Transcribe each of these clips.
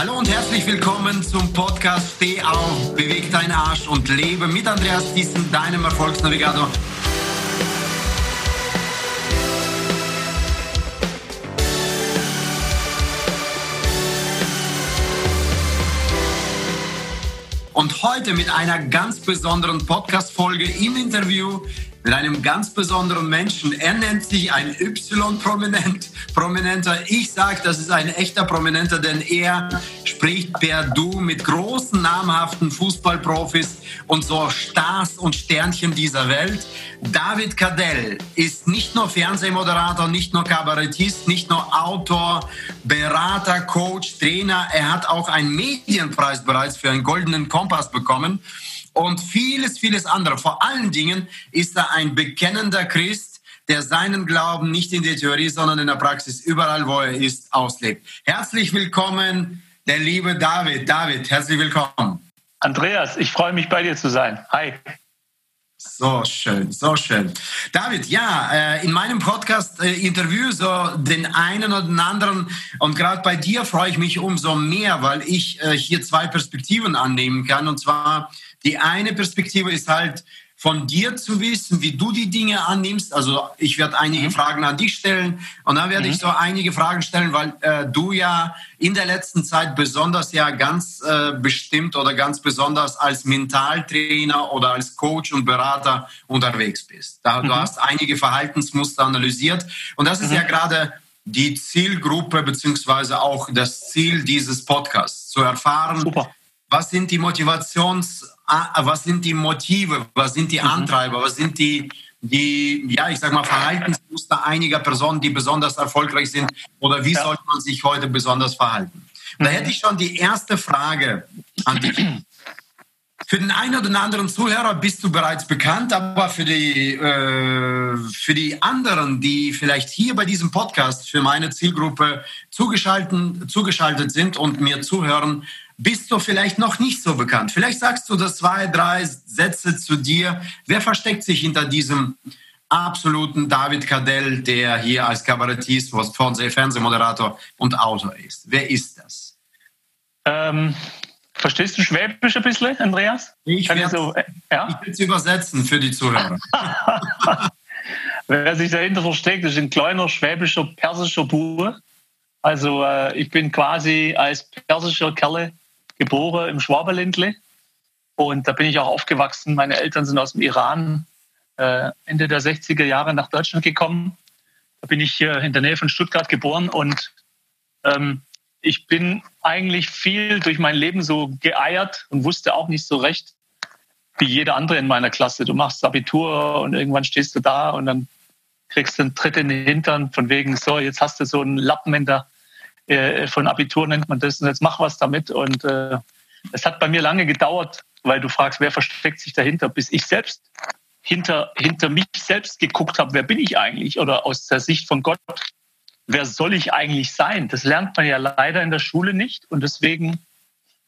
Hallo und herzlich willkommen zum Podcast Steh auf, beweg deinen Arsch und lebe mit Andreas Thyssen, deinem Erfolgsnavigator. Und heute mit einer ganz besonderen Podcast-Folge im Interview mit einem ganz besonderen Menschen. Er nennt sich ein Y-Prominent, Prominenter. Ich sage, das ist ein echter Prominenter, denn er spricht per Du mit großen, namhaften Fußballprofis und so Stars und Sternchen dieser Welt. David Cadell ist nicht nur Fernsehmoderator, nicht nur Kabarettist, nicht nur Autor, Berater, Coach, Trainer. Er hat auch einen Medienpreis bereits für einen goldenen Kompass bekommen und vieles, vieles andere. Vor allen Dingen ist er ein bekennender Christ, der seinen Glauben nicht in der Theorie, sondern in der Praxis überall, wo er ist, auslebt. Herzlich willkommen, der liebe David. David, herzlich willkommen. Andreas, ich freue mich bei dir zu sein. Hi. So schön, so schön. David, ja, äh, in meinem Podcast äh, interview so den einen oder den anderen und gerade bei dir freue ich mich umso mehr, weil ich äh, hier zwei Perspektiven annehmen kann. Und zwar die eine Perspektive ist halt von dir zu wissen, wie du die Dinge annimmst. Also ich werde einige mhm. Fragen an dich stellen und dann werde mhm. ich so einige Fragen stellen, weil äh, du ja in der letzten Zeit besonders ja ganz äh, bestimmt oder ganz besonders als Mentaltrainer oder als Coach und Berater unterwegs bist. Da, mhm. Du hast einige Verhaltensmuster analysiert und das ist ja mhm. gerade die Zielgruppe beziehungsweise auch das Ziel dieses Podcasts, zu erfahren, Super. was sind die Motivations was sind die Motive, was sind die mhm. Antreiber, was sind die, die, ja, ich sag mal, Verhaltensmuster einiger Personen, die besonders erfolgreich sind oder wie ja. sollte man sich heute besonders verhalten? Und da mhm. hätte ich schon die erste Frage an dich. Für den einen oder anderen Zuhörer bist du bereits bekannt, aber für die, äh, für die anderen, die vielleicht hier bei diesem Podcast für meine Zielgruppe zugeschaltet, zugeschaltet sind und mir zuhören, bist du vielleicht noch nicht so bekannt. Vielleicht sagst du das zwei, drei Sätze zu dir. Wer versteckt sich hinter diesem absoluten David Cadell, der hier als Kabarettist, Fernsehmoderator und Autor ist? Wer ist das? Ähm, verstehst du Schwäbisch ein bisschen, Andreas? Ich werde so, äh, ja? es übersetzen für die Zuhörer. Wer sich dahinter versteckt, ist ein kleiner schwäbischer, persischer Bube. Also äh, ich bin quasi als persischer Kerle geboren im Schwaberländle und da bin ich auch aufgewachsen. Meine Eltern sind aus dem Iran äh, Ende der 60er Jahre nach Deutschland gekommen. Da bin ich hier in der Nähe von Stuttgart geboren und ähm, ich bin eigentlich viel durch mein Leben so geeiert und wusste auch nicht so recht, wie jeder andere in meiner Klasse. Du machst Abitur und irgendwann stehst du da und dann kriegst du einen Tritt in den Hintern von wegen, so, jetzt hast du so einen Lappen in der, äh, von Abitur nennt man das und jetzt mach was damit. Und äh, es hat bei mir lange gedauert, weil du fragst, wer versteckt sich dahinter, bis ich selbst hinter, hinter mich selbst geguckt habe, wer bin ich eigentlich? Oder aus der Sicht von Gott, wer soll ich eigentlich sein? Das lernt man ja leider in der Schule nicht. Und deswegen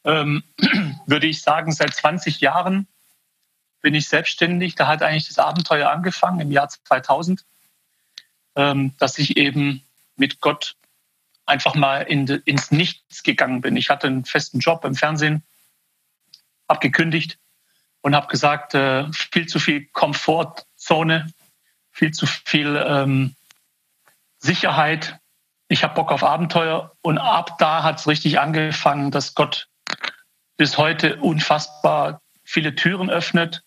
ähm, würde ich sagen, seit 20 Jahren bin ich selbstständig. Da hat eigentlich das Abenteuer angefangen im Jahr 2000, ähm, dass ich eben mit Gott einfach mal in, ins Nichts gegangen bin. Ich hatte einen festen Job im Fernsehen, habe gekündigt und habe gesagt, äh, viel zu viel Komfortzone, viel zu viel ähm, Sicherheit. Ich habe Bock auf Abenteuer und ab da hat es richtig angefangen, dass Gott bis heute unfassbar viele Türen öffnet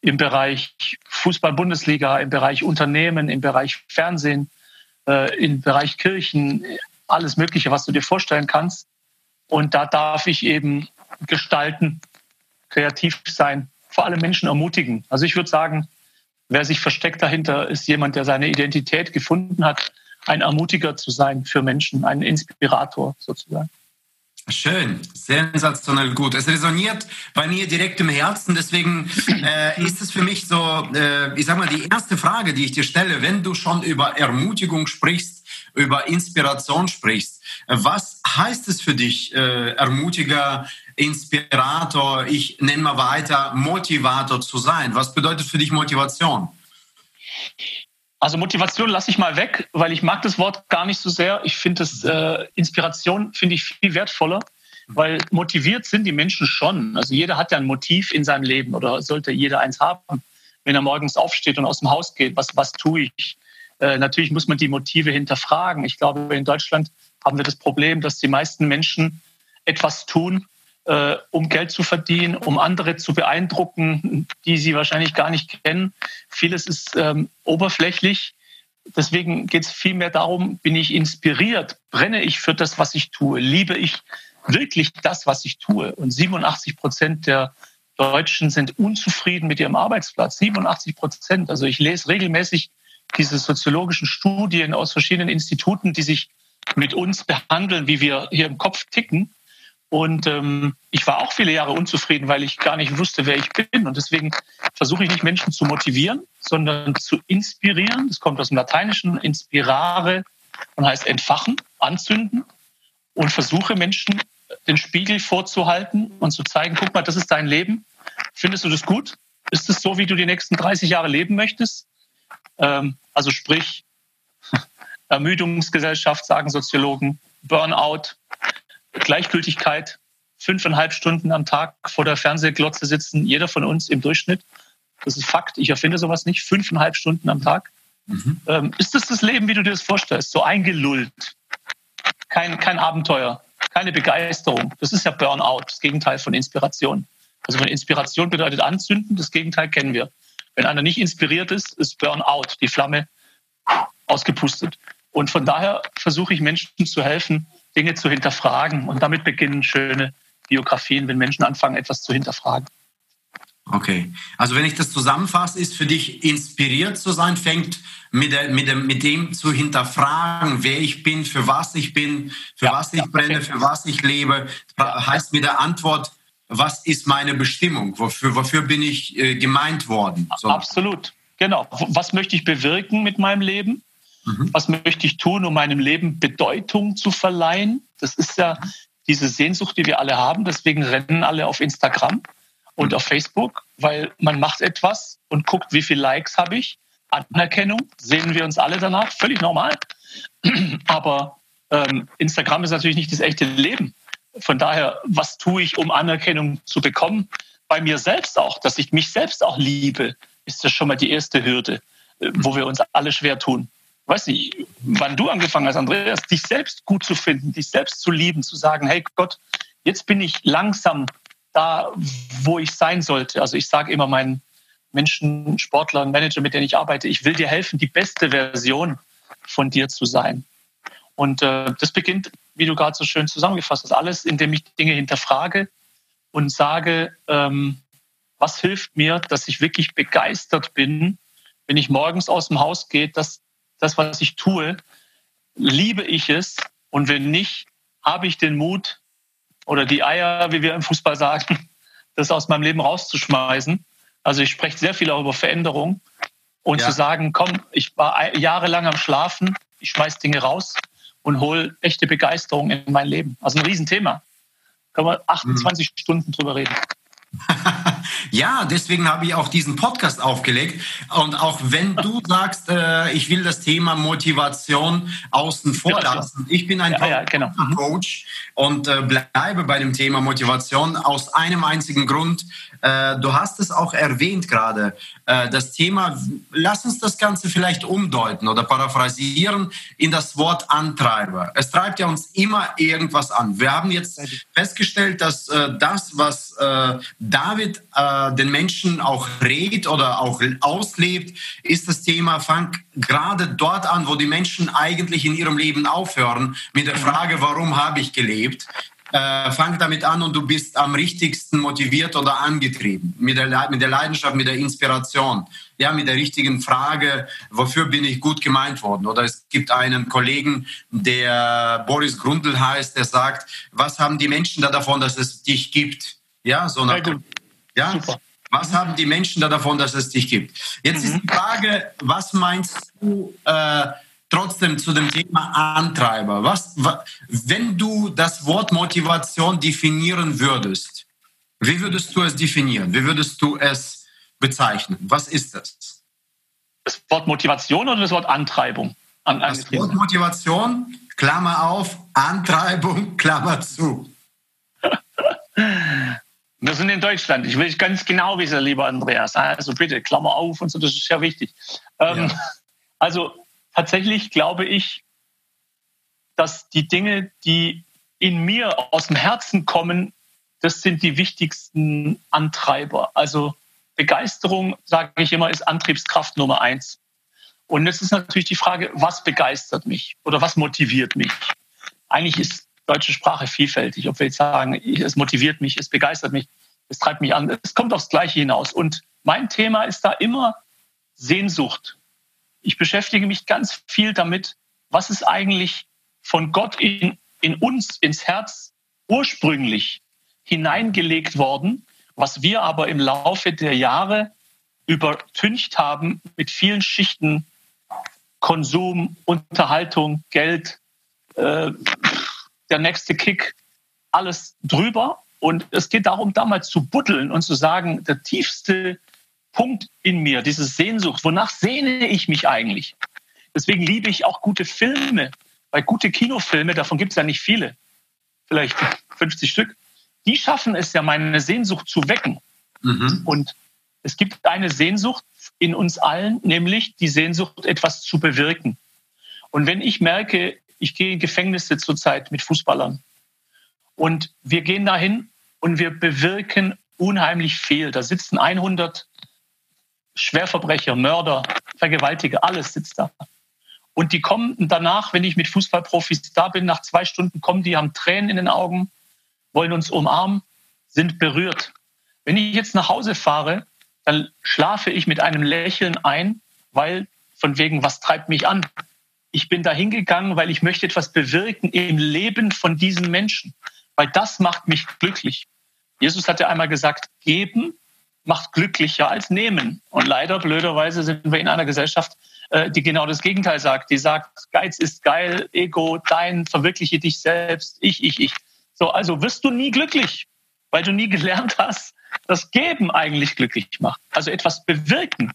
im Bereich Fußball-Bundesliga, im Bereich Unternehmen, im Bereich Fernsehen, äh, im Bereich Kirchen, alles Mögliche, was du dir vorstellen kannst. Und da darf ich eben gestalten, kreativ sein, vor allem Menschen ermutigen. Also ich würde sagen, wer sich versteckt dahinter, ist jemand, der seine Identität gefunden hat, ein Ermutiger zu sein für Menschen, ein Inspirator sozusagen. Schön, sensationell gut. Es resoniert bei mir direkt im Herzen. Deswegen äh, ist es für mich so, äh, ich sag mal, die erste Frage, die ich dir stelle, wenn du schon über Ermutigung sprichst, über Inspiration sprichst, was heißt es für dich, äh, Ermutiger, Inspirator, ich nenne mal weiter, Motivator zu sein? Was bedeutet für dich Motivation? Also Motivation lasse ich mal weg, weil ich mag das Wort gar nicht so sehr. Ich finde das äh, Inspiration finde ich viel wertvoller. Weil motiviert sind die Menschen schon. Also jeder hat ja ein Motiv in seinem Leben oder sollte jeder eins haben, wenn er morgens aufsteht und aus dem Haus geht. Was, was tue ich? Äh, natürlich muss man die Motive hinterfragen. Ich glaube, in Deutschland haben wir das Problem, dass die meisten Menschen etwas tun, äh, um Geld zu verdienen, um andere zu beeindrucken, die sie wahrscheinlich gar nicht kennen. Vieles ist ähm, oberflächlich. Deswegen geht es vielmehr darum, bin ich inspiriert, brenne ich für das, was ich tue, liebe ich wirklich das, was ich tue. Und 87 Prozent der Deutschen sind unzufrieden mit ihrem Arbeitsplatz. 87 Prozent. Also ich lese regelmäßig diese soziologischen Studien aus verschiedenen Instituten, die sich mit uns behandeln, wie wir hier im Kopf ticken. Und ähm, ich war auch viele Jahre unzufrieden, weil ich gar nicht wusste, wer ich bin. Und deswegen versuche ich nicht Menschen zu motivieren, sondern zu inspirieren. Das kommt aus dem Lateinischen, inspirare und heißt entfachen, anzünden. Und versuche Menschen den Spiegel vorzuhalten und zu zeigen, guck mal, das ist dein Leben. Findest du das gut? Ist es so, wie du die nächsten 30 Jahre leben möchtest? Ähm, also sprich, Ermüdungsgesellschaft, sagen Soziologen, Burnout, Gleichgültigkeit, fünfeinhalb Stunden am Tag vor der Fernsehglotze sitzen, jeder von uns im Durchschnitt. Das ist Fakt. Ich erfinde sowas nicht. Fünfeinhalb Stunden am Tag. Mhm. Ähm, ist das das Leben, wie du dir das vorstellst? So eingelullt. Kein, kein Abenteuer, keine Begeisterung. Das ist ja Burnout, das Gegenteil von Inspiration. Also wenn Inspiration bedeutet anzünden, das Gegenteil kennen wir. Wenn einer nicht inspiriert ist, ist Burnout, die Flamme ausgepustet. Und von daher versuche ich Menschen zu helfen, Dinge zu hinterfragen. Und damit beginnen schöne Biografien, wenn Menschen anfangen, etwas zu hinterfragen. Okay, also wenn ich das zusammenfasse, ist für dich inspiriert zu sein, fängt mit, der, mit, dem, mit dem zu hinterfragen, wer ich bin, für was ich bin, für ja, was ich ja, brenne, okay. für was ich lebe, heißt mit der Antwort, was ist meine Bestimmung, wofür, wofür bin ich äh, gemeint worden? So. Absolut, genau. Was möchte ich bewirken mit meinem Leben? Mhm. Was möchte ich tun, um meinem Leben Bedeutung zu verleihen? Das ist ja diese Sehnsucht, die wir alle haben. Deswegen rennen alle auf Instagram und mhm. auf Facebook, weil man macht etwas und guckt, wie viele Likes habe ich. Anerkennung, sehen wir uns alle danach, völlig normal. Aber ähm, Instagram ist natürlich nicht das echte Leben. Von daher, was tue ich, um Anerkennung zu bekommen? Bei mir selbst auch, dass ich mich selbst auch liebe, ist das schon mal die erste Hürde, äh, wo wir uns alle schwer tun weiß nicht, wann du angefangen hast, Andreas, dich selbst gut zu finden, dich selbst zu lieben, zu sagen, hey Gott, jetzt bin ich langsam da, wo ich sein sollte. Also ich sage immer meinen Menschen, Sportlern, Manager, mit denen ich arbeite, ich will dir helfen, die beste Version von dir zu sein. Und äh, das beginnt, wie du gerade so schön zusammengefasst hast, alles, indem ich Dinge hinterfrage und sage, ähm, was hilft mir, dass ich wirklich begeistert bin, wenn ich morgens aus dem Haus gehe, dass das, was ich tue, liebe ich es und wenn nicht, habe ich den Mut oder die Eier, wie wir im Fußball sagen, das aus meinem Leben rauszuschmeißen. Also ich spreche sehr viel auch über Veränderung und ja. zu sagen, komm, ich war jahrelang am Schlafen, ich schmeiß Dinge raus und hole echte Begeisterung in mein Leben. Also ein Riesenthema. Können wir 28 mhm. Stunden drüber reden. ja, deswegen habe ich auch diesen Podcast aufgelegt. Und auch wenn du sagst, äh, ich will das Thema Motivation außen vor lassen. Ich bin ein ja, ja, genau. Coach und äh, bleibe bei dem Thema Motivation aus einem einzigen Grund. Äh, du hast es auch erwähnt gerade. Äh, das Thema, lass uns das Ganze vielleicht umdeuten oder paraphrasieren in das Wort Antreiber. Es treibt ja uns immer irgendwas an. Wir haben jetzt festgestellt, dass äh, das, was äh, David äh, den Menschen auch rät oder auch auslebt, ist das Thema, fang gerade dort an, wo die Menschen eigentlich in ihrem Leben aufhören, mit der Frage, warum habe ich gelebt? Äh, fang damit an und du bist am richtigsten motiviert oder angetrieben. Mit der, mit der Leidenschaft, mit der Inspiration. Ja, mit der richtigen Frage, wofür bin ich gut gemeint worden? Oder es gibt einen Kollegen, der Boris Grundl heißt, der sagt, was haben die Menschen da davon, dass es dich gibt? Ja, so nach, ja, Super. Was haben die Menschen da davon, dass es dich gibt? Jetzt mhm. ist die Frage, was meinst du äh, trotzdem zu dem Thema Antreiber? Was, wenn du das Wort Motivation definieren würdest, wie würdest du es definieren? Wie würdest du es bezeichnen? Was ist das? Das Wort Motivation oder das Wort Antreibung? An, das Wort Motivation, Klammer auf, Antreibung, Klammer zu. Wir sind in Deutschland. Ich will ganz genau wissen, lieber Andreas. Also bitte, Klammer auf und so, das ist sehr wichtig. Ähm, ja. Also tatsächlich glaube ich, dass die Dinge, die in mir aus dem Herzen kommen, das sind die wichtigsten Antreiber. Also Begeisterung, sage ich immer, ist Antriebskraft Nummer eins. Und jetzt ist natürlich die Frage, was begeistert mich oder was motiviert mich? Eigentlich ist deutsche Sprache vielfältig. Ob wir jetzt sagen, es motiviert mich, es begeistert mich, es treibt mich an, es kommt aufs Gleiche hinaus. Und mein Thema ist da immer Sehnsucht. Ich beschäftige mich ganz viel damit, was ist eigentlich von Gott in, in uns, ins Herz ursprünglich hineingelegt worden, was wir aber im Laufe der Jahre übertüncht haben mit vielen Schichten Konsum, Unterhaltung, Geld, äh, der nächste Kick, alles drüber. Und es geht darum, da mal zu buddeln und zu sagen, der tiefste Punkt in mir, diese Sehnsucht, wonach sehne ich mich eigentlich? Deswegen liebe ich auch gute Filme, weil gute Kinofilme, davon gibt es ja nicht viele, vielleicht 50 Stück, die schaffen es ja, meine Sehnsucht zu wecken. Mhm. Und es gibt eine Sehnsucht in uns allen, nämlich die Sehnsucht, etwas zu bewirken. Und wenn ich merke, ich gehe in Gefängnisse zurzeit mit Fußballern und wir gehen dahin und wir bewirken unheimlich viel. Da sitzen 100 Schwerverbrecher, Mörder, Vergewaltiger, alles sitzt da. Und die kommen danach, wenn ich mit Fußballprofis da bin, nach zwei Stunden kommen die, haben Tränen in den Augen, wollen uns umarmen, sind berührt. Wenn ich jetzt nach Hause fahre, dann schlafe ich mit einem Lächeln ein, weil von wegen, was treibt mich an? Ich bin da hingegangen, weil ich möchte etwas bewirken im Leben von diesen Menschen, weil das macht mich glücklich. Jesus hatte einmal gesagt, geben macht glücklicher als nehmen. Und leider, blöderweise, sind wir in einer Gesellschaft, äh, die genau das Gegenteil sagt. Die sagt, Geiz ist geil, Ego, dein, verwirkliche dich selbst, ich, ich, ich. So, also wirst du nie glücklich, weil du nie gelernt hast, dass Geben eigentlich glücklich macht. Also etwas bewirken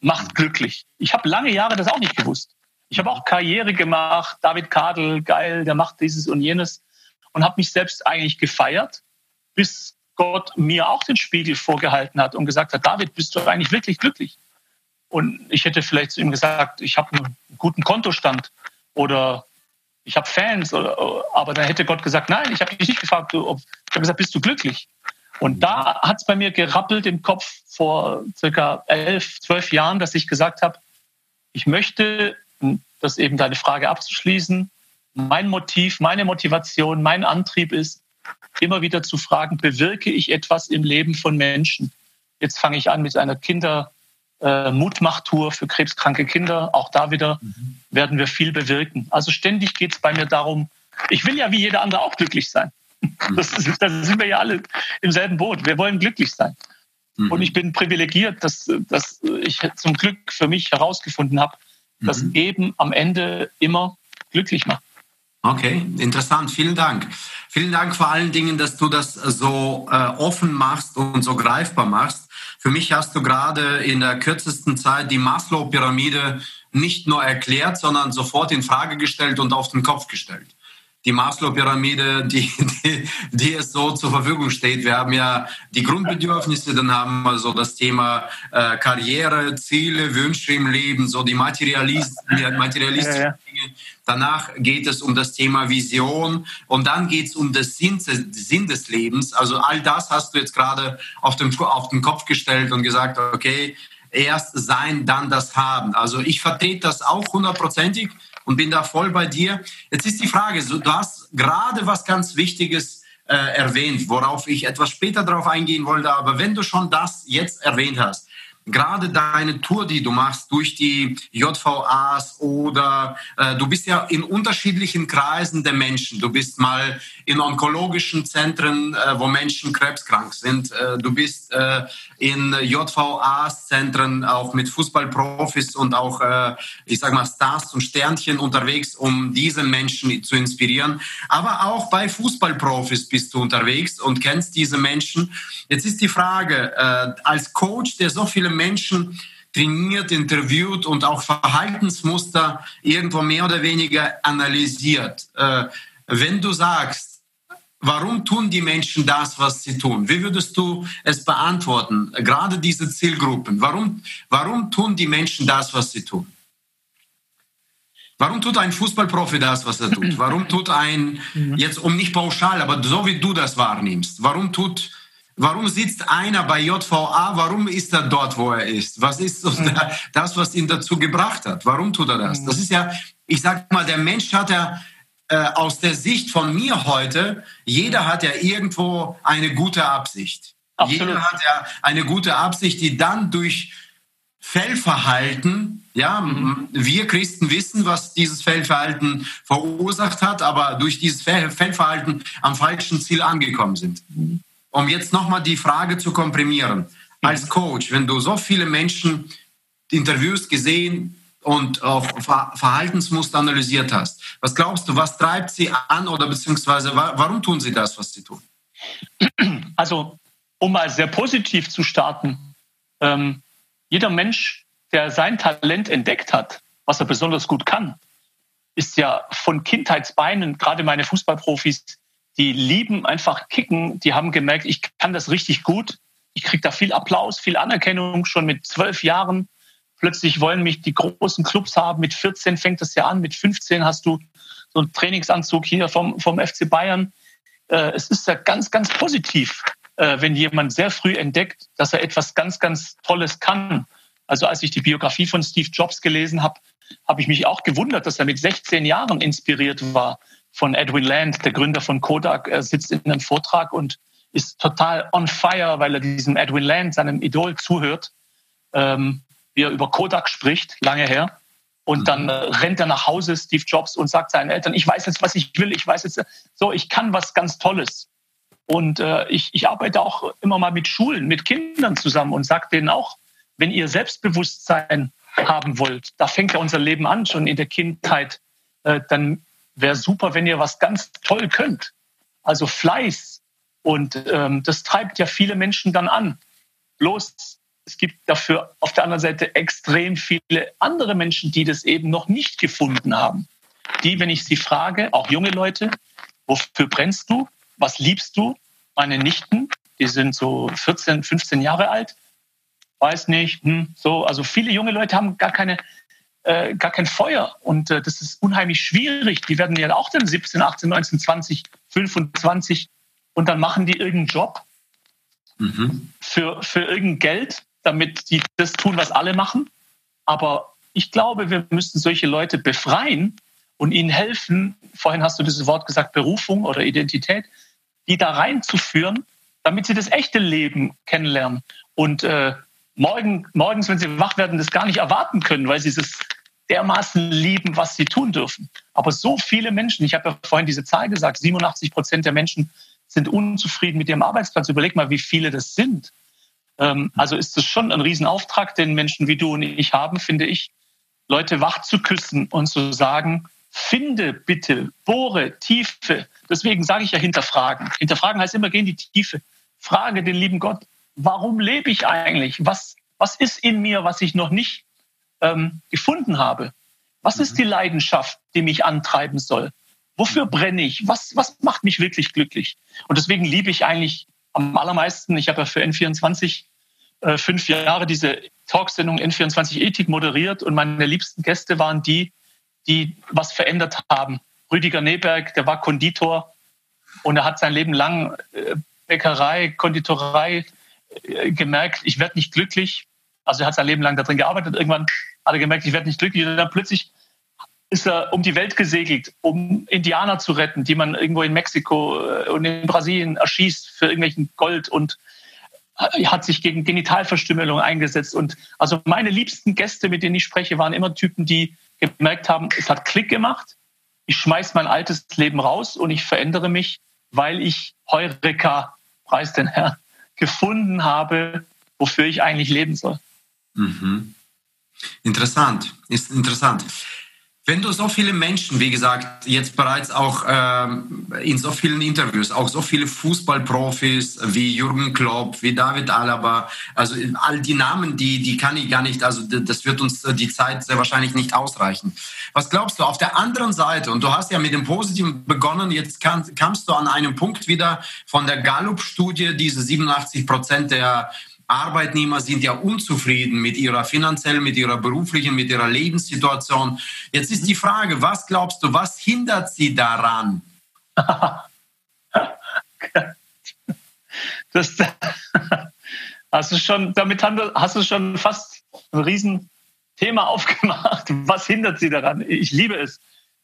macht glücklich. Ich habe lange Jahre das auch nicht gewusst. Ich habe auch Karriere gemacht, David Kadel, geil, der macht dieses und jenes und habe mich selbst eigentlich gefeiert, bis Gott mir auch den Spiegel vorgehalten hat und gesagt hat, David, bist du eigentlich wirklich glücklich? Und ich hätte vielleicht zu ihm gesagt, ich habe einen guten Kontostand oder ich habe Fans, oder, aber dann hätte Gott gesagt, nein, ich habe dich nicht gefragt, ob, ich habe gesagt, bist du glücklich? Und da hat es bei mir gerappelt im Kopf vor circa elf, zwölf Jahren, dass ich gesagt habe, ich möchte, das eben deine Frage abzuschließen, mein Motiv, meine Motivation, mein Antrieb ist, immer wieder zu fragen, bewirke ich etwas im Leben von Menschen? Jetzt fange ich an mit einer Kinder- äh, Mutmachtour für krebskranke Kinder. Auch da wieder mhm. werden wir viel bewirken. Also ständig geht es bei mir darum, ich will ja wie jeder andere auch glücklich sein. Mhm. Das, ist, das sind wir ja alle im selben Boot. Wir wollen glücklich sein. Mhm. Und ich bin privilegiert, dass, dass ich zum Glück für mich herausgefunden habe, dass mhm. Geben am Ende immer glücklich macht. Okay, interessant. Vielen Dank. Vielen Dank vor allen Dingen, dass du das so äh, offen machst und so greifbar machst. Für mich hast du gerade in der kürzesten Zeit die Maslow-Pyramide nicht nur erklärt, sondern sofort in Frage gestellt und auf den Kopf gestellt die Maslow-Pyramide, die, die, die es so zur Verfügung steht. Wir haben ja die Grundbedürfnisse, dann haben wir so das Thema äh, Karriere, Ziele, Wünsche im Leben, so die Materialist, materialistischen ja, ja. Dinge. Danach geht es um das Thema Vision und dann geht es um den Sinn, Sinn des Lebens. Also all das hast du jetzt gerade auf den, auf den Kopf gestellt und gesagt, okay, erst sein, dann das haben. Also ich vertrete das auch hundertprozentig und bin da voll bei dir. Jetzt ist die Frage, du hast gerade was ganz Wichtiges äh, erwähnt, worauf ich etwas später darauf eingehen wollte, aber wenn du schon das jetzt erwähnt hast, gerade deine Tour, die du machst durch die JVAs oder äh, du bist ja in unterschiedlichen Kreisen der Menschen. Du bist mal in onkologischen Zentren, äh, wo Menschen krebskrank sind. Äh, du bist äh, in JVAs-Zentren auch mit Fußballprofis und auch, äh, ich sag mal, Stars und Sternchen unterwegs, um diese Menschen zu inspirieren. Aber auch bei Fußballprofis bist du unterwegs und kennst diese Menschen. Jetzt ist die Frage, äh, als Coach, der so viele Menschen trainiert, interviewt und auch Verhaltensmuster irgendwo mehr oder weniger analysiert. Äh, wenn du sagst, Warum tun die Menschen das, was sie tun? Wie würdest du es beantworten? Gerade diese Zielgruppen. Warum, warum tun die Menschen das, was sie tun? Warum tut ein Fußballprofi das, was er tut? Warum tut ein, mhm. jetzt um nicht pauschal, aber so wie du das wahrnimmst, warum tut, warum sitzt einer bei JVA, warum ist er dort, wo er ist? Was ist mhm. das, was ihn dazu gebracht hat? Warum tut er das? Mhm. Das ist ja, ich sag mal, der Mensch hat ja äh, aus der Sicht von mir heute, jeder hat ja irgendwo eine gute Absicht. Absolut. Jeder hat ja eine gute Absicht, die dann durch Fehlverhalten, ja, mhm. wir Christen wissen, was dieses Fehlverhalten verursacht hat, aber durch dieses Fehlverhalten am falschen Ziel angekommen sind. Mhm. Um jetzt nochmal die Frage zu komprimieren. Als. Coach, wenn du so viele Menschen Interviews gesehen und auch Verhaltensmuster analysiert hast, was glaubst du, was treibt sie an oder beziehungsweise warum tun sie das, was sie tun? Also, um mal sehr positiv zu starten, ähm, jeder Mensch, der sein Talent entdeckt hat, was er besonders gut kann, ist ja von Kindheitsbeinen, gerade meine Fußballprofis, die lieben einfach kicken, die haben gemerkt, ich kann das richtig gut, ich kriege da viel Applaus, viel Anerkennung schon mit zwölf Jahren. Plötzlich wollen mich die großen Clubs haben. Mit 14 fängt das ja an, mit 15 hast du so einen Trainingsanzug hier vom, vom FC Bayern. Äh, es ist ja ganz, ganz positiv äh, wenn jemand sehr früh entdeckt, dass er etwas ganz, ganz Tolles kann. Also als ich die Biografie von Steve Jobs gelesen habe, habe ich mich auch gewundert, dass er mit 16 Jahren inspiriert war von Edwin Land, der Gründer von Kodak. Er sitzt in einem Vortrag und ist total on fire, weil er diesem Edwin Land, seinem Idol, zuhört, ähm, wie er über Kodak spricht, lange her. Und dann äh, rennt er nach Hause, Steve Jobs, und sagt seinen Eltern, ich weiß jetzt, was ich will, ich weiß jetzt, so, ich kann was ganz Tolles. Und äh, ich, ich arbeite auch immer mal mit Schulen, mit Kindern zusammen und sage denen auch, wenn ihr Selbstbewusstsein haben wollt, da fängt ja unser Leben an, schon in der Kindheit, äh, dann wäre super, wenn ihr was ganz toll könnt. Also Fleiß. Und ähm, das treibt ja viele Menschen dann an. Bloß es gibt dafür auf der anderen Seite extrem viele andere Menschen, die das eben noch nicht gefunden haben. Die, wenn ich sie frage, auch junge Leute, wofür brennst du? was liebst du? Meine Nichten, die sind so 14, 15 Jahre alt. Weiß nicht, hm, so. Also viele junge Leute haben gar keine, äh, gar kein Feuer und äh, das ist unheimlich schwierig. Die werden ja auch dann 17, 18, 19, 20, 25 und dann machen die irgendeinen Job mhm. für, für irgendein Geld, damit die das tun, was alle machen. Aber ich glaube, wir müssen solche Leute befreien und ihnen helfen. Vorhin hast du dieses Wort gesagt, Berufung oder Identität die da reinzuführen, damit sie das echte Leben kennenlernen und äh, morgen, morgens, wenn sie wach werden, das gar nicht erwarten können, weil sie es dermaßen lieben, was sie tun dürfen. Aber so viele Menschen, ich habe ja vorhin diese Zahl gesagt, 87 Prozent der Menschen sind unzufrieden mit ihrem Arbeitsplatz. Überleg mal, wie viele das sind. Ähm, also ist das schon ein Riesenauftrag, den Menschen wie du und ich haben, finde ich, Leute wach zu küssen und zu sagen, finde bitte, bohre, Tiefe. Deswegen sage ich ja hinterfragen. Hinterfragen heißt immer, geh in die Tiefe. Frage den lieben Gott, warum lebe ich eigentlich? Was, was ist in mir, was ich noch nicht ähm, gefunden habe? Was mhm. ist die Leidenschaft, die mich antreiben soll? Wofür brenne ich? Was, was macht mich wirklich glücklich? Und deswegen liebe ich eigentlich am allermeisten, ich habe ja für N24 äh, fünf Jahre diese Talksendung N24 Ethik moderiert und meine liebsten Gäste waren die, die was verändert haben. Rüdiger Neberg, der war Konditor und er hat sein Leben lang äh, Bäckerei, Konditorei gemerkt, ich werde nicht glücklich. Also er hat sein Leben lang darin gearbeitet. Irgendwann hat er gemerkt, ich werde nicht glücklich. Und dann plötzlich ist er um die Welt gesegelt, um Indianer zu retten, die man irgendwo in Mexiko äh, und in Brasilien erschießt für irgendwelchen Gold und hat sich gegen Genitalverstümmelung eingesetzt. Und also meine liebsten Gäste, mit denen ich spreche, waren immer Typen, die gemerkt haben, es hat Klick gemacht. Ich schmeiß mein altes Leben raus und ich verändere mich, weil ich Heureka, preis den Herrn, gefunden habe, wofür ich eigentlich leben soll. Mhm. Interessant, ist interessant. Wenn du so viele Menschen, wie gesagt, jetzt bereits auch ähm, in so vielen Interviews, auch so viele Fußballprofis wie Jürgen Klopp, wie David Alaba, also all die Namen, die, die kann ich gar nicht, also das wird uns die Zeit sehr wahrscheinlich nicht ausreichen. Was glaubst du auf der anderen Seite, und du hast ja mit dem Positiven begonnen, jetzt kann, kamst du an einem Punkt wieder von der Gallup-Studie, diese 87 Prozent der Arbeitnehmer sind ja unzufrieden mit ihrer finanziellen, mit ihrer beruflichen, mit ihrer Lebenssituation. Jetzt ist die Frage, was glaubst du, was hindert sie daran? das, hast du schon, damit hast du schon fast ein Riesenthema aufgemacht. Was hindert sie daran? Ich liebe es.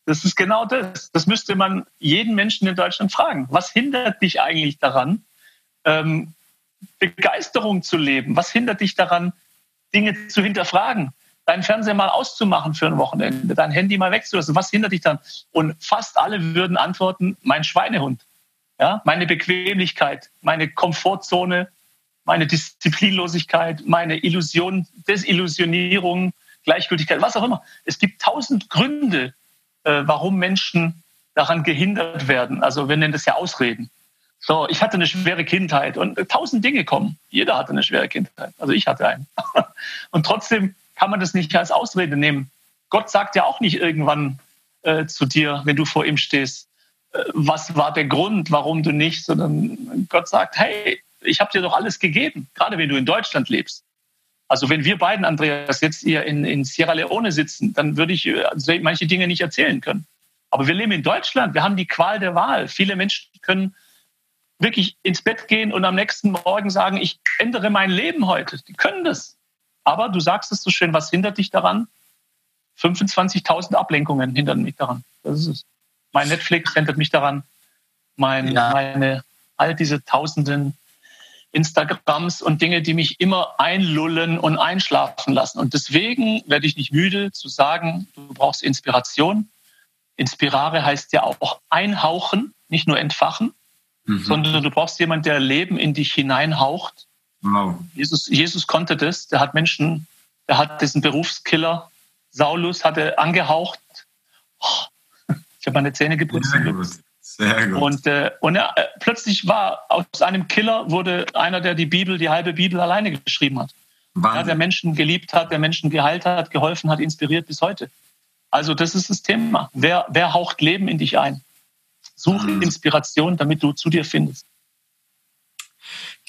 Das ist genau das. Das müsste man jeden Menschen in Deutschland fragen. Was hindert dich eigentlich daran, ähm, Begeisterung zu leben? Was hindert dich daran, Dinge zu hinterfragen? Deinen Fernseher mal auszumachen für ein Wochenende, dein Handy mal wegzulassen. Was hindert dich dann? Und fast alle würden antworten, mein Schweinehund. Ja, meine Bequemlichkeit, meine Komfortzone, meine Disziplinlosigkeit, meine Illusion, Desillusionierung, Gleichgültigkeit, was auch immer. Es gibt tausend Gründe, äh, warum Menschen daran gehindert werden. Also wir nennen das ja Ausreden. So, ich hatte eine schwere Kindheit und tausend Dinge kommen. Jeder hatte eine schwere Kindheit. Also ich hatte einen. Und trotzdem kann man das nicht als Ausrede nehmen. Gott sagt ja auch nicht irgendwann äh, zu dir, wenn du vor ihm stehst, äh, was war der Grund, warum du nicht, sondern Gott sagt, hey, ich habe dir doch alles gegeben, gerade wenn du in Deutschland lebst. Also wenn wir beiden, Andreas, jetzt hier in, in Sierra Leone sitzen, dann würde ich äh, manche Dinge nicht erzählen können. Aber wir leben in Deutschland, wir haben die Qual der Wahl. Viele Menschen können wirklich ins Bett gehen und am nächsten Morgen sagen, ich ändere mein Leben heute. Die können das. Aber du sagst es so schön, was hindert dich daran? 25.000 Ablenkungen hindern mich daran. Das ist es. Mein Netflix hindert mich daran. Mein, ja. Meine, all diese tausenden Instagrams und Dinge, die mich immer einlullen und einschlafen lassen. Und deswegen werde ich nicht müde zu sagen, du brauchst Inspiration. Inspirare heißt ja auch einhauchen, nicht nur entfachen mhm. sondern du brauchst jemanden, der Leben in dich hineinhaucht. Wow. Jesus, Jesus konnte das. Der hat Menschen, der hat diesen Berufskiller Saulus hatte angehaucht. Oh, ich habe meine Zähne geputzt. Sehr gut. Sehr gut. Und, äh, und er, äh, plötzlich war aus einem Killer wurde einer, der die Bibel, die halbe Bibel alleine geschrieben hat. Ja, der Menschen geliebt hat, der Menschen geheilt hat, geholfen hat, inspiriert bis heute. Also das ist das Thema. Wer, wer haucht Leben in dich ein? Such mhm. Inspiration, damit du zu dir findest.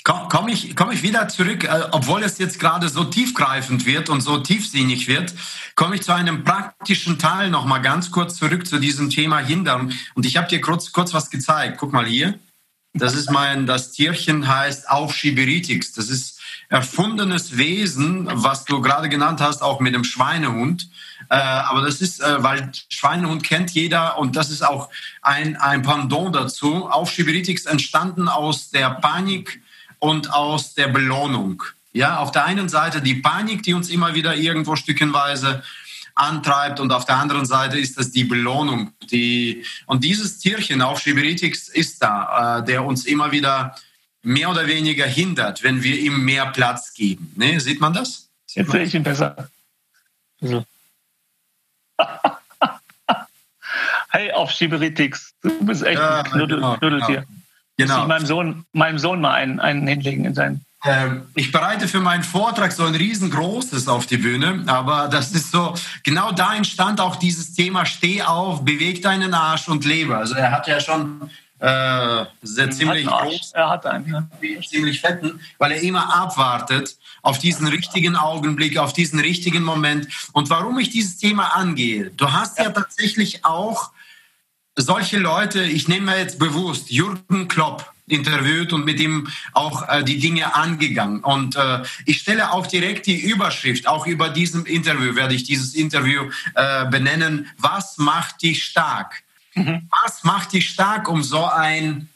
Komme komm ich, komm ich wieder zurück, äh, obwohl es jetzt gerade so tiefgreifend wird und so tiefsinnig wird, komme ich zu einem praktischen Teil noch mal ganz kurz zurück zu diesem Thema Hindern. Und ich habe dir kurz, kurz was gezeigt. Guck mal hier. Das ist mein, das Tierchen heißt Aufschieberitix. Das ist erfundenes Wesen, was du gerade genannt hast, auch mit dem Schweinehund. Äh, aber das ist, äh, weil Schweinehund kennt jeder und das ist auch ein, ein Pendant dazu. Aufschieberitix entstanden aus der Panik und aus der Belohnung. Ja, auf der einen Seite die Panik, die uns immer wieder irgendwo stückenweise antreibt und auf der anderen Seite ist das die Belohnung. Die, und dieses Tierchen auf Schiberitix ist da, äh, der uns immer wieder mehr oder weniger hindert, wenn wir ihm mehr Platz geben. Ne? Sieht man das? Sieht Jetzt sehe ich ihn besser. So. hey, auf Schiberitix, du bist echt ja, ein Knuddel, genau, Knuddeltier. Genau. Genau. Ich meinem Sohn, meinem Sohn mal einen, einen hinlegen in sein. Ähm, ich bereite für meinen Vortrag so ein riesengroßes auf die Bühne, aber das ist so, genau da entstand auch dieses Thema Steh auf, beweg deinen Arsch und lebe. Also er hat ja schon äh, sehr ziemlich groß, er hat einen, ja. ziemlich fetten, weil er immer abwartet auf diesen richtigen Augenblick, auf diesen richtigen Moment. Und warum ich dieses Thema angehe, du hast ja, ja tatsächlich auch solche Leute, ich nehme mir jetzt bewusst Jürgen Klopp interviewt und mit ihm auch äh, die Dinge angegangen. Und äh, ich stelle auch direkt die Überschrift, auch über diesem Interview werde ich dieses Interview äh, benennen. Was macht dich stark? Mhm. Was macht dich stark, um so ein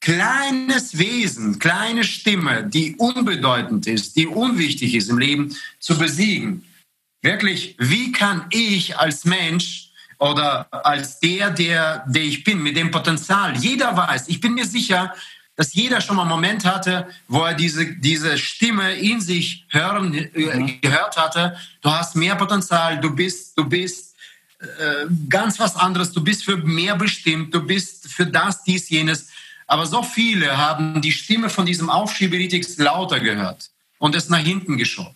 kleines Wesen, kleine Stimme, die unbedeutend ist, die unwichtig ist im Leben, zu besiegen? Wirklich, wie kann ich als Mensch oder als der, der, der ich bin, mit dem Potenzial. Jeder weiß, ich bin mir sicher, dass jeder schon mal einen Moment hatte, wo er diese, diese Stimme in sich hören, äh, mhm. gehört hatte. Du hast mehr Potenzial, du bist, du bist ganz was anderes, du bist für mehr bestimmt, du bist für das, dies, jenes. Aber so viele haben die Stimme von diesem Aufschieberitis lauter gehört und es nach hinten geschoben.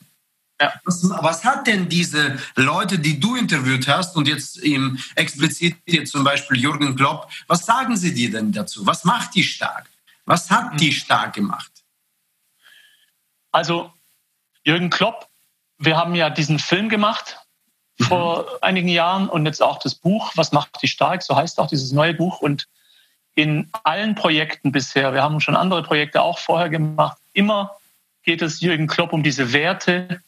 Ja. Was, was, hat denn diese Leute, die du interviewt hast und jetzt im explizit jetzt zum Beispiel Jürgen Klopp, was sagen sie dir denn dazu? Was macht die stark? Was hat die stark gemacht? Also Jürgen Klopp, wir haben ja diesen Film gemacht. Vor einigen Jahren und jetzt auch das Buch, was macht die stark? So heißt auch dieses neue Buch und in allen Projekten bisher, wir haben schon andere Projekte auch vorher gemacht, immer geht es Jürgen Klopp um diese Werte,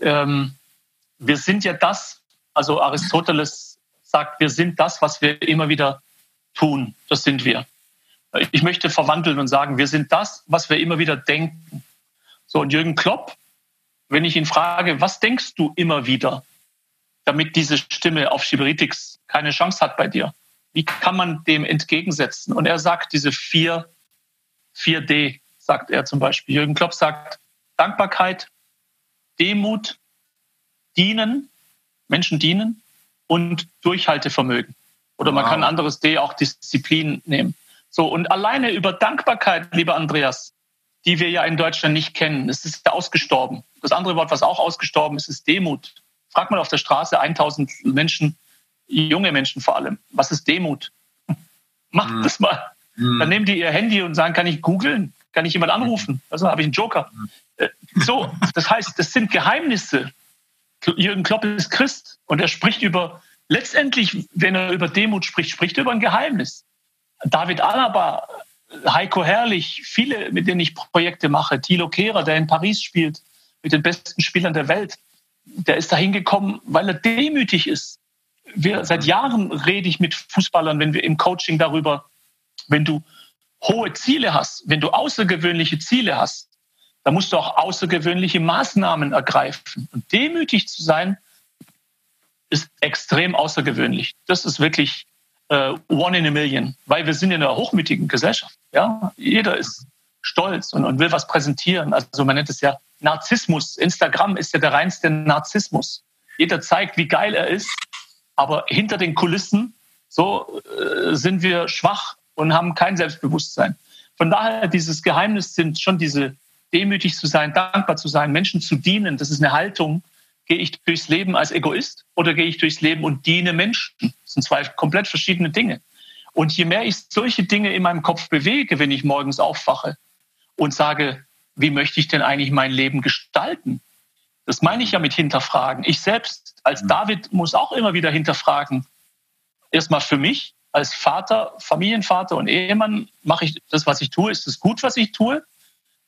ähm, wir sind ja das, also Aristoteles sagt, wir sind das, was wir immer wieder tun. Das sind wir. Ich möchte verwandeln und sagen, wir sind das, was wir immer wieder denken. So, und Jürgen Klopp, wenn ich ihn frage, was denkst du immer wieder, damit diese Stimme auf Schiberitix keine Chance hat bei dir? Wie kann man dem entgegensetzen? Und er sagt diese vier, 4D, sagt er zum Beispiel. Jürgen Klopp sagt Dankbarkeit, Demut, Dienen, Menschen dienen und Durchhaltevermögen. Oder man wow. kann ein anderes D auch Disziplin nehmen. So, und alleine über Dankbarkeit, lieber Andreas, die wir ja in Deutschland nicht kennen, es ist ausgestorben. Das andere Wort, was auch ausgestorben ist, ist Demut. Frag mal auf der Straße 1000 Menschen, junge Menschen vor allem, was ist Demut? Macht mhm. das mal. Mhm. Dann nehmen die ihr Handy und sagen, kann ich googeln? Kann ich jemand anrufen? Also habe ich einen Joker. Mhm. Äh, so, das heißt, das sind Geheimnisse. Jürgen Klopp ist Christ und er spricht über, letztendlich, wenn er über Demut spricht, spricht er über ein Geheimnis. David Alaba, Heiko Herrlich, viele, mit denen ich Projekte mache, Thilo Kehrer, der in Paris spielt, mit den besten Spielern der Welt, der ist dahin gekommen, weil er demütig ist. Wir, seit Jahren rede ich mit Fußballern, wenn wir im Coaching darüber, wenn du hohe Ziele hast, wenn du außergewöhnliche Ziele hast, da musst du auch außergewöhnliche Maßnahmen ergreifen. Und demütig zu sein, ist extrem außergewöhnlich. Das ist wirklich äh, one in a million, weil wir sind in einer hochmütigen Gesellschaft. Ja? Jeder ist stolz und, und will was präsentieren. Also man nennt es ja Narzissmus. Instagram ist ja der reinste Narzissmus. Jeder zeigt, wie geil er ist, aber hinter den Kulissen so äh, sind wir schwach und haben kein Selbstbewusstsein. Von daher dieses Geheimnis sind schon diese demütig zu sein, dankbar zu sein, Menschen zu dienen. Das ist eine Haltung. Gehe ich durchs Leben als Egoist oder gehe ich durchs Leben und diene Menschen? Das sind zwei komplett verschiedene Dinge. Und je mehr ich solche Dinge in meinem Kopf bewege, wenn ich morgens aufwache und sage, wie möchte ich denn eigentlich mein Leben gestalten? Das meine ich ja mit hinterfragen. Ich selbst als mhm. David muss auch immer wieder hinterfragen. Erstmal für mich als Vater, Familienvater und Ehemann mache ich das, was ich tue. Ist es gut, was ich tue?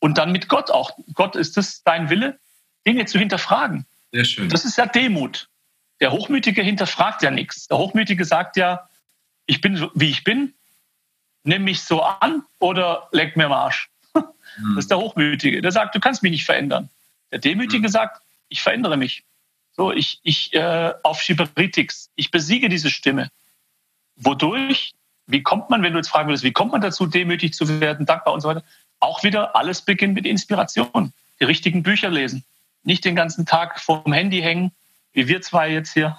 Und dann mit Gott auch. Gott, ist es dein Wille, Dinge zu hinterfragen? Sehr schön. Das ist ja Demut. Der Hochmütige hinterfragt ja nichts. Der Hochmütige sagt ja, ich bin wie ich bin, nimm mich so an oder leg mir am Arsch. Das ist der Hochmütige. Der sagt, du kannst mich nicht verändern. Der Demütige mhm. sagt, ich verändere mich. So, ich, ich äh, auf Schiberitix, ich besiege diese Stimme. Wodurch? Wie kommt man, wenn du jetzt fragen würdest, wie kommt man dazu, demütig zu werden, dankbar und so weiter? auch wieder alles beginnt mit Inspiration. Die richtigen Bücher lesen. Nicht den ganzen Tag vor dem Handy hängen, wie wir zwei jetzt hier.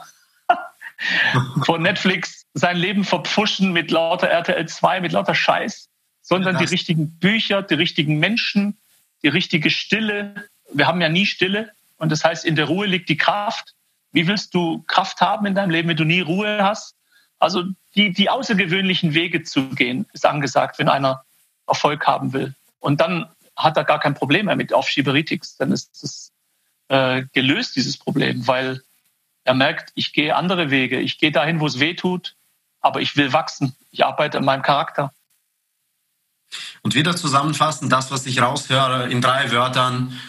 vor Netflix sein Leben verpfuschen mit lauter RTL 2, mit lauter Scheiß, sondern die richtigen Bücher, die richtigen Menschen, die richtige Stille. Wir haben ja nie Stille und das heißt, in der Ruhe liegt die Kraft. Wie willst du Kraft haben in deinem Leben, wenn du nie Ruhe hast? Also die, die außergewöhnlichen Wege zu gehen, ist angesagt, wenn einer Erfolg haben will. Und dann hat er gar kein Problem mehr mit Aufschieberitis. Dann ist es äh, gelöst, dieses Problem, weil er merkt, ich gehe andere Wege. Ich gehe dahin, wo es weh tut, aber ich will wachsen. Ich arbeite an meinem Charakter. Und wieder zusammenfassen, das, was ich raushöre, in drei Wörtern.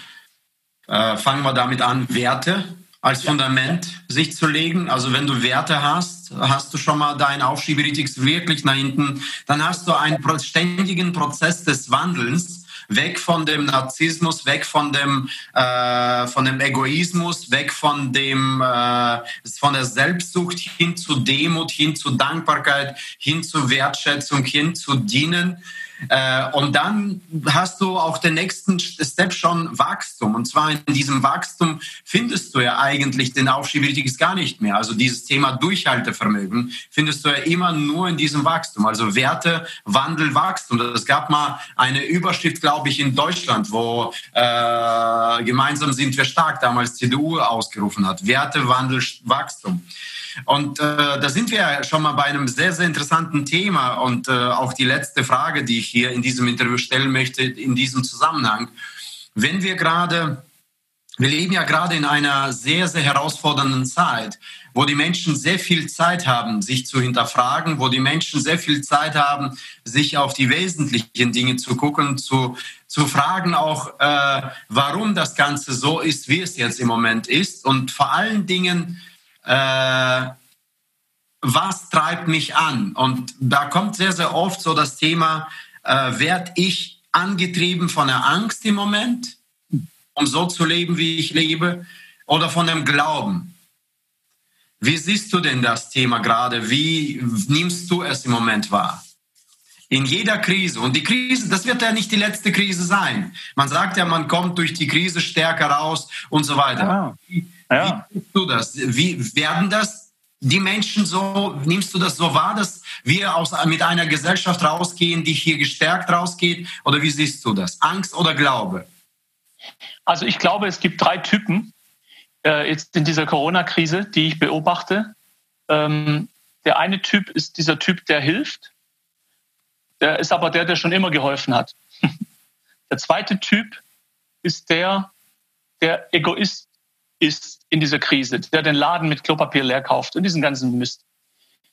Äh, fangen wir damit an, Werte als Fundament sich zu legen. Also wenn du Werte hast, hast du schon mal dein Aufschieberitis wirklich nach hinten, dann hast du einen ständigen Prozess des Wandelns weg von dem Narzissmus, weg von dem äh, von dem Egoismus, weg von dem äh, von der Selbstsucht hin zu Demut, hin zu Dankbarkeit, hin zu Wertschätzung, hin zu Dienen. Äh, und dann hast du auch den nächsten Step schon Wachstum. Und zwar in diesem Wachstum findest du ja eigentlich den Aufschieberichtiges gar nicht mehr. Also dieses Thema Durchhaltevermögen findest du ja immer nur in diesem Wachstum. Also Werte, Wandel, Wachstum. Es gab mal eine Überschrift, glaube ich, in Deutschland, wo äh, gemeinsam sind wir stark damals CDU ausgerufen hat. Werte, Wandel, Wachstum. Und äh, da sind wir schon mal bei einem sehr, sehr interessanten Thema und äh, auch die letzte Frage, die ich hier in diesem Interview stellen möchte, in diesem Zusammenhang. Wenn wir gerade, wir leben ja gerade in einer sehr, sehr herausfordernden Zeit, wo die Menschen sehr viel Zeit haben, sich zu hinterfragen, wo die Menschen sehr viel Zeit haben, sich auf die wesentlichen Dinge zu gucken, zu, zu fragen auch, äh, warum das Ganze so ist, wie es jetzt im Moment ist und vor allen Dingen, äh, was treibt mich an? Und da kommt sehr, sehr oft so das Thema, äh, werde ich angetrieben von der Angst im Moment, um so zu leben, wie ich lebe, oder von dem Glauben? Wie siehst du denn das Thema gerade? Wie nimmst du es im Moment wahr? In jeder Krise. Und die Krise, das wird ja nicht die letzte Krise sein. Man sagt ja, man kommt durch die Krise stärker raus und so weiter. Ja. Ja. Wie siehst du das? Wie werden das die Menschen so, nimmst du das so wahr, dass wir aus, mit einer Gesellschaft rausgehen, die hier gestärkt rausgeht? Oder wie siehst du das? Angst oder Glaube? Also ich glaube, es gibt drei Typen äh, jetzt in dieser Corona-Krise, die ich beobachte. Ähm, der eine Typ ist dieser Typ, der hilft. Der ist aber der, der schon immer geholfen hat. der zweite Typ ist der, der Egoist ist in dieser Krise, der den Laden mit Klopapier leer kauft und diesen ganzen Mist.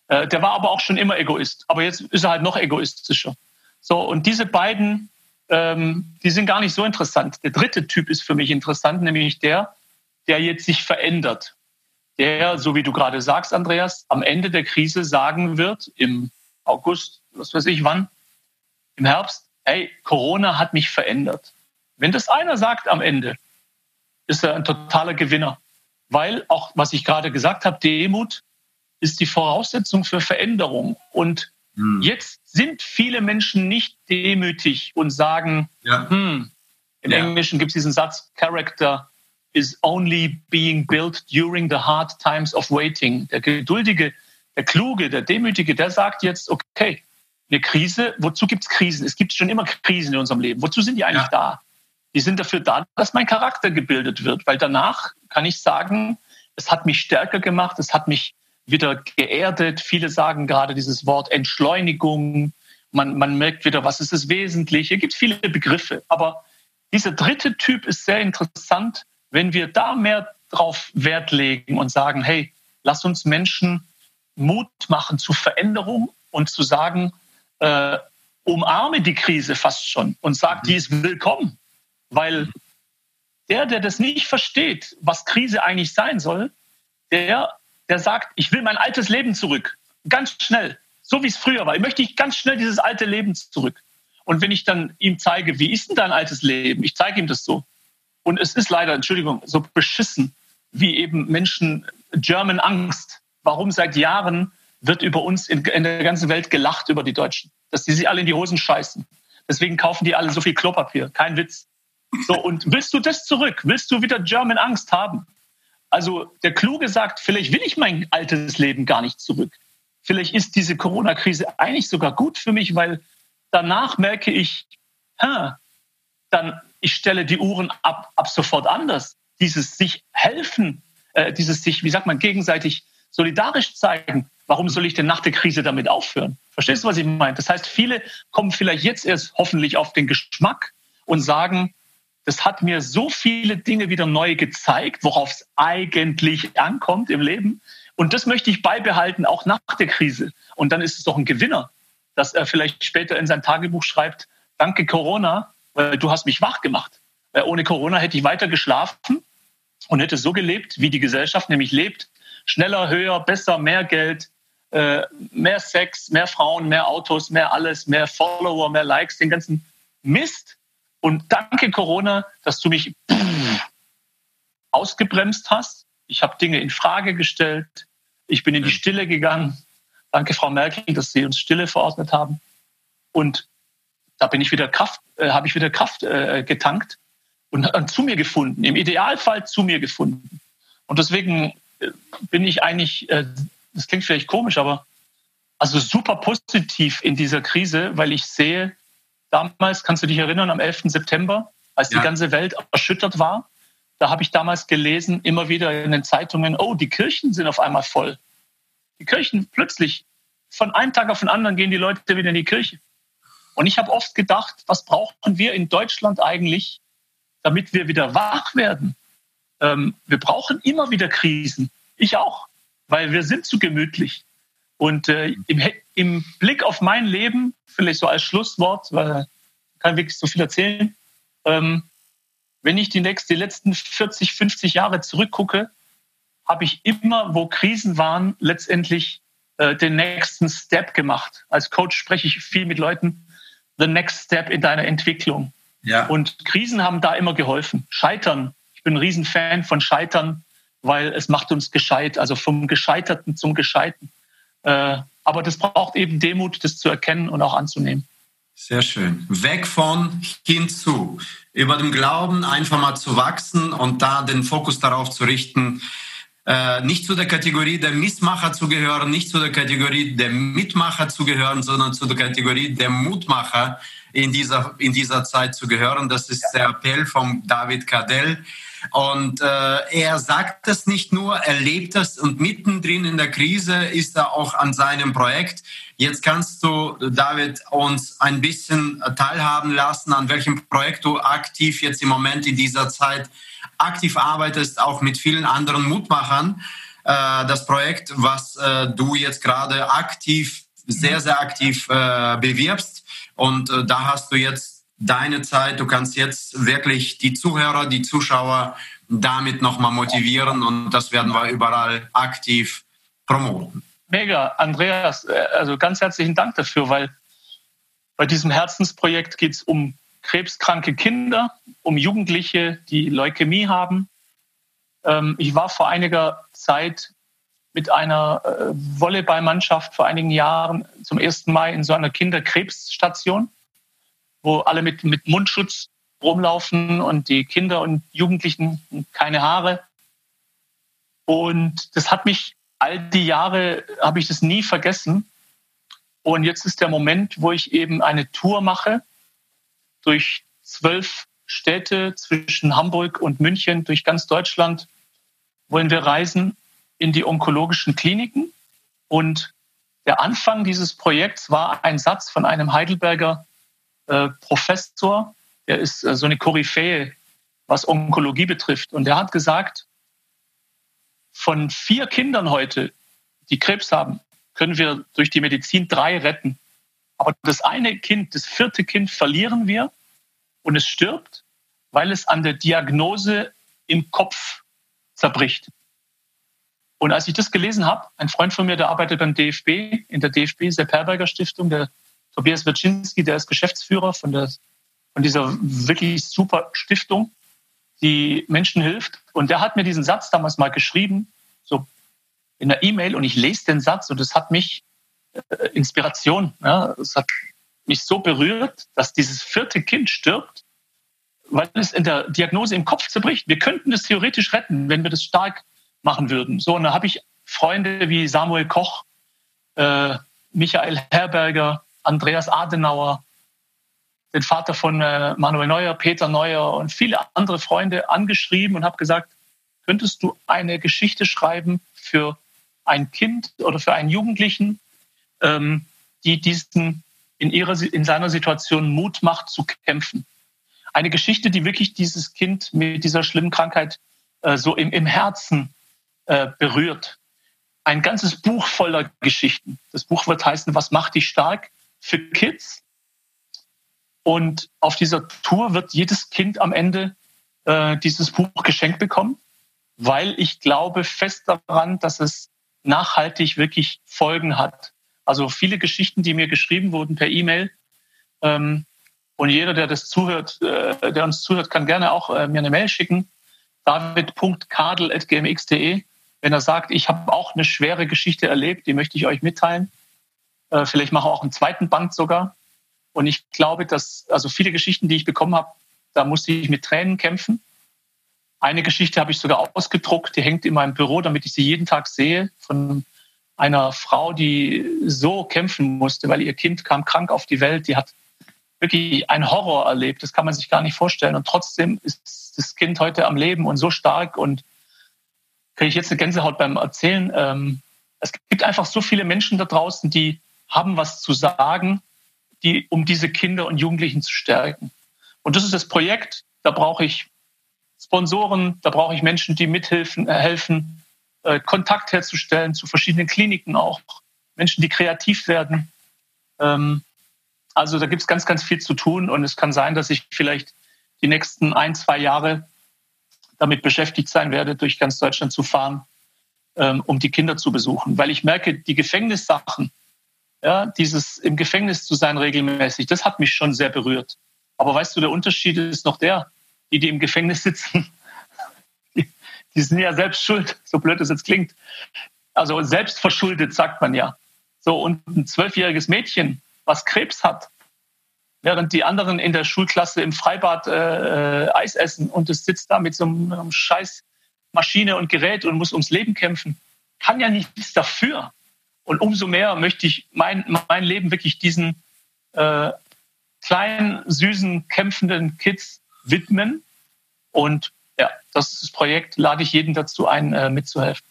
Äh, der war aber auch schon immer Egoist, aber jetzt ist er halt noch egoistischer. So, und diese beiden, ähm, die sind gar nicht so interessant. Der dritte Typ ist für mich interessant, nämlich der, der jetzt sich verändert. Der, so wie du gerade sagst, Andreas, am Ende der Krise sagen wird, im August, was weiß ich wann, im Herbst, hey, Corona hat mich verändert. Wenn das einer sagt am Ende, ist er ein totaler Gewinner. Weil auch, was ich gerade gesagt habe, Demut ist die Voraussetzung für Veränderung. Und hm. jetzt sind viele Menschen nicht demütig und sagen, ja. hm, im ja. Englischen gibt es diesen Satz, Character is only being built during the hard times of waiting. Der Geduldige, der Kluge, der Demütige, der sagt jetzt, okay, eine Krise, wozu gibt es Krisen? Es gibt schon immer Krisen in unserem Leben. Wozu sind die eigentlich ja. da? Die sind dafür da, dass mein Charakter gebildet wird, weil danach kann ich sagen, es hat mich stärker gemacht, es hat mich wieder geerdet. Viele sagen gerade dieses Wort Entschleunigung. Man, man merkt wieder, was ist das Wesentliche. Es gibt viele Begriffe. Aber dieser dritte Typ ist sehr interessant, wenn wir da mehr drauf Wert legen und sagen, hey, lass uns Menschen Mut machen zu Veränderung und zu sagen, äh, umarme die Krise fast schon und sag, die ist willkommen. Weil der, der das nicht versteht, was Krise eigentlich sein soll, der, der sagt, ich will mein altes Leben zurück. Ganz schnell. So wie es früher war. Ich möchte ganz schnell dieses alte Leben zurück. Und wenn ich dann ihm zeige, wie ist denn dein altes Leben? Ich zeige ihm das so. Und es ist leider, Entschuldigung, so beschissen, wie eben Menschen German Angst. Warum seit Jahren wird über uns in, in der ganzen Welt gelacht über die Deutschen? Dass die sich alle in die Hosen scheißen. Deswegen kaufen die alle so viel Klopapier. Kein Witz. So, und willst du das zurück? Willst du wieder German Angst haben? Also der Kluge sagt, vielleicht will ich mein altes Leben gar nicht zurück. Vielleicht ist diese Corona-Krise eigentlich sogar gut für mich, weil danach merke ich, ha, dann ich stelle die Uhren ab, ab sofort anders. Dieses sich helfen, äh, dieses sich, wie sagt man, gegenseitig solidarisch zeigen. Warum soll ich denn nach der Krise damit aufhören? Verstehst du, was ich meine? Das heißt, viele kommen vielleicht jetzt erst hoffentlich auf den Geschmack und sagen, das hat mir so viele Dinge wieder neu gezeigt, worauf es eigentlich ankommt im Leben. Und das möchte ich beibehalten, auch nach der Krise. Und dann ist es doch ein Gewinner, dass er vielleicht später in sein Tagebuch schreibt, danke Corona, weil du hast mich wach gemacht. Weil ohne Corona hätte ich weiter geschlafen und hätte so gelebt, wie die Gesellschaft nämlich lebt. Schneller, höher, besser, mehr Geld, äh, mehr Sex, mehr Frauen, mehr Autos, mehr alles, mehr Follower, mehr Likes, den ganzen Mist, und danke Corona, dass du mich ausgebremst hast. Ich habe Dinge in Frage gestellt. Ich bin in die. Stille gegangen. Danke, Frau Merkel, dass Sie uns Stille verordnet haben. Und da bin ich wieder Kraft, äh, habe ich wieder Kraft äh, getankt und, und zu mir gefunden. Im Idealfall zu mir gefunden. Und deswegen äh, bin ich eigentlich, äh, das klingt vielleicht komisch, aber also super positiv in dieser Krise, weil ich sehe, damals, kannst du dich erinnern, am 11. September, als ja. die ganze Welt erschüttert war, da habe ich damals gelesen, immer wieder in den Zeitungen, oh, die Kirchen sind auf einmal voll. Die Kirchen plötzlich, von einem Tag auf den anderen gehen die Leute wieder in die Kirche. Und ich habe oft gedacht, was brauchen wir in Deutschland eigentlich, damit wir wieder wach werden? Ähm, wir brauchen immer wieder Krisen. Ich auch, weil wir sind zu gemütlich. Und äh, im, im, Blick auf mein Leben, vielleicht so als Schlusswort, weil ich kann wirklich so viel erzählen, ähm, wenn ich die, nächsten, die letzten 40, 50 Jahre zurückgucke, habe ich immer, wo Krisen waren, letztendlich äh, den nächsten Step gemacht. Als Coach spreche ich viel mit Leuten, the next step in deiner Entwicklung. Ja. Und Krisen haben da immer geholfen. Scheitern. Ich bin ein Riesenfan von Scheitern, weil es macht uns gescheit, also vom Gescheiterten zum Gescheiten. Äh, aber das braucht eben Demut, das zu erkennen und auch anzunehmen. Sehr schön. Weg von hinzu. Über dem Glauben einfach mal zu wachsen und da den Fokus darauf zu richten, äh, nicht zu der Kategorie der Missmacher zu gehören, nicht zu der Kategorie der Mitmacher zu gehören, sondern zu der Kategorie der Mutmacher in dieser, in dieser Zeit zu gehören. Das ist der Appell von David Cadell. Und äh, er sagt das nicht nur, er lebt das und mittendrin in der Krise ist er auch an seinem Projekt. Jetzt kannst du, David, uns ein bisschen teilhaben lassen, an welchem Projekt du aktiv jetzt im Moment in dieser Zeit aktiv arbeitest, auch mit vielen anderen Mutmachern. Äh, das Projekt, was äh, du jetzt gerade aktiv, sehr, sehr aktiv äh, bewirbst. Und äh, da hast du jetzt deine Zeit. Du kannst jetzt wirklich die Zuhörer, die Zuschauer damit nochmal motivieren und das werden wir überall aktiv promoten. Mega, Andreas, äh, also ganz herzlichen Dank dafür, weil bei diesem Herzensprojekt geht es um krebskranke Kinder, um Jugendliche, die Leukämie haben. Ähm, ich war vor einiger Zeit mit einer äh, Volleyballmannschaft vor einigen Jahren zum ersten Mal in so einer Kinderkrebsstation wo alle mit, mit Mundschutz rumlaufen und die Kinder und Jugendlichen keine Haare. Und das hat mich all die Jahre, habe ich das nie vergessen. Und jetzt ist der Moment, wo ich eben eine Tour mache durch zwölf Städte zwischen Hamburg und München, durch ganz Deutschland, wollen wir reisen in die onkologischen Kliniken. Und der Anfang dieses Projekts war ein Satz von einem Heidelberger äh, Professor, der ist äh, so eine Koryphäe, was Onkologie betrifft. Und der hat gesagt, von vier Kindern heute, die Krebs haben, können wir durch die Medizin drei retten. Aber das eine Kind, das vierte Kind verlieren wir und es stirbt, weil es an der Diagnose im Kopf zerbricht. Und als ich das gelesen habe, ein Freund von mir, der arbeitet beim DFB, in der DFB, Sepp Herberger Stiftung, der Tobias Wierczynski, der ist Geschäftsführer von, der, von dieser wirklich super Stiftung, die Menschen hilft. Und der hat mir diesen Satz damals mal geschrieben, so in der E-Mail, und ich lese den Satz und es hat mich äh, Inspiration, ja, es hat mich so berührt, dass dieses vierte Kind stirbt, weil es in der Diagnose im Kopf zerbricht. Wir könnten es theoretisch retten, wenn wir das stark machen würden. So, und da habe ich Freunde wie Samuel Koch, äh, Michael Herberger, Andreas Adenauer, den Vater von äh, Manuel Neuer, Peter Neuer und viele andere Freunde angeschrieben und habe gesagt, könntest du eine Geschichte schreiben für ein Kind oder für einen Jugendlichen, ähm, die diesen in, ihrer, in seiner Situation Mut macht zu kämpfen. Eine Geschichte, die wirklich dieses Kind mit dieser schlimmen Krankheit äh, so im, im Herzen äh, berührt. Ein ganzes Buch voller Geschichten. Das Buch wird heißen, was macht dich stark? für Kids. Und auf dieser Tour wird jedes Kind am Ende äh, dieses Buch geschenkt bekommen, weil ich glaube fest daran, dass es nachhaltig wirklich Folgen hat. Also viele Geschichten, die mir geschrieben wurden per E-Mail. Ähm, und jeder, der das zuhört, äh, der uns zuhört, kann gerne auch äh, mir eine Mail schicken. david.kadel.gmx.de. Wenn er sagt, ich habe auch eine schwere Geschichte erlebt, die möchte ich euch mitteilen. Äh, vielleicht machen wir auch einen zweiten Band sogar. Und ich glaube, dass, also viele Geschichten, die ich bekommen habe, da musste ich mit Tränen kämpfen. Eine Geschichte habe ich sogar ausgedruckt, die hängt in meinem Büro, damit ich sie jeden Tag sehe, von einer Frau, die so kämpfen musste, weil ihr Kind kam krank auf die Welt. Die hat wirklich einen Horror erlebt. Das kann man sich gar nicht vorstellen. Und trotzdem ist das Kind heute am Leben und so stark und kriege ich jetzt eine Gänsehaut beim Erzählen. Ähm, es gibt einfach so viele Menschen da draußen, die haben was zu sagen, die, um diese Kinder und Jugendlichen zu stärken. Und das ist das Projekt. Da brauche ich Sponsoren, da brauche ich Menschen, die mithelfen, äh, helfen, äh, Kontakt herzustellen zu verschiedenen Kliniken auch, Menschen, die kreativ werden. Ähm, also da gibt es ganz, ganz viel zu tun und es kann sein, dass ich vielleicht die nächsten ein, zwei Jahre damit beschäftigt sein werde, durch ganz Deutschland zu fahren, ähm, um die Kinder zu besuchen. Weil ich merke, die Gefängnissachen, ja, dieses im Gefängnis zu sein regelmäßig, das hat mich schon sehr berührt. Aber weißt du, der Unterschied ist noch der, die, die im Gefängnis sitzen, die, sind ja selbst schuld, so blöd es jetzt klingt. Also selbst verschuldet, sagt man ja. So, und ein zwölfjähriges Mädchen, was Krebs hat, während die anderen in der Schulklasse im Freibad äh, äh, Eis essen und es sitzt da mit so einem, einem scheiß Maschine und Gerät und muss ums Leben kämpfen, kann ja nichts dafür. Und umso mehr möchte ich mein, mein Leben wirklich diesen äh, kleinen, süßen, kämpfenden Kids widmen. Und ja, das Projekt, lade ich jeden dazu ein, äh, mitzuhelfen.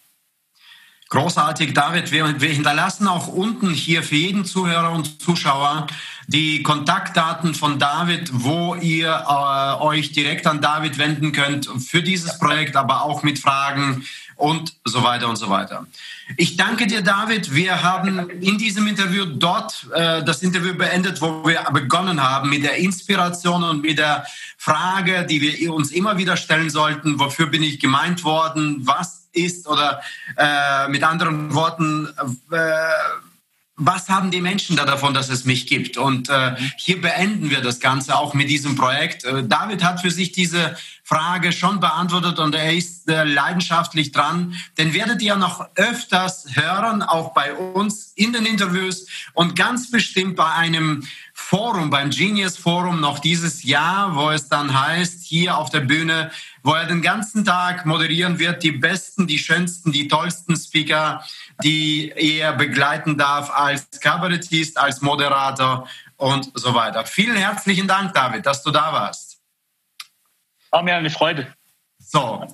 Großartig, David. Wir, wir, hinterlassen auch unten hier für jeden Zuhörer und Zuschauer die Kontaktdaten von David, wo ihr äh, euch direkt an David wenden könnt für dieses Projekt, aber auch mit Fragen und so weiter und so weiter. Ich danke dir, David. Wir haben in diesem Interview dort äh, das Interview beendet, wo wir begonnen haben mit der Inspiration und mit der Frage, die wir uns immer wieder stellen sollten, wofür bin ich gemeint worden, was ist oder äh, mit anderen Worten, äh, was haben die Menschen da davon, dass es mich gibt? Und äh, hier beenden wir das Ganze auch mit diesem Projekt. Äh, David hat für sich diese Frage schon beantwortet und er ist äh, leidenschaftlich dran. Den werdet ihr noch öfters hören, auch bei uns in den Interviews und ganz bestimmt bei einem Forum, beim Genius Forum noch dieses Jahr, wo es dann heißt, hier auf der Bühne, wo er den ganzen Tag moderieren wird, die besten, die schönsten, die tollsten Speaker, die er begleiten darf als Kabarettist, als Moderator und so weiter. Vielen herzlichen Dank, David, dass du da warst. War mir eine Freude. So,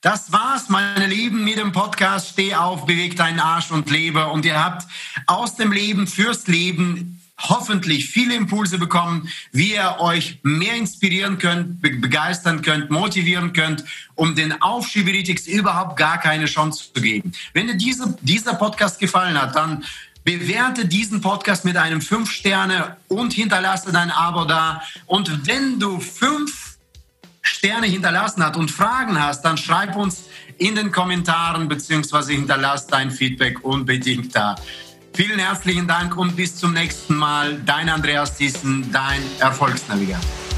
das war's, meine Lieben, mit dem Podcast Steh auf, beweg deinen Arsch und lebe. Und ihr habt aus dem Leben fürs Leben hoffentlich viele Impulse bekommen, wie ihr euch mehr inspirieren könnt, begeistern könnt, motivieren könnt, um den Aufschieberitis überhaupt gar keine Chance zu geben. Wenn dir diese, dieser Podcast gefallen hat, dann bewerte diesen Podcast mit einem 5 Sterne und hinterlasse dein Abo da. Und wenn du fünf Sterne hinterlassen hast und Fragen hast, dann schreib uns in den Kommentaren beziehungsweise hinterlass dein Feedback unbedingt da. Vielen herzlichen Dank und bis zum nächsten Mal. Dein Andreas Thyssen, dein Erfolgsnavigator.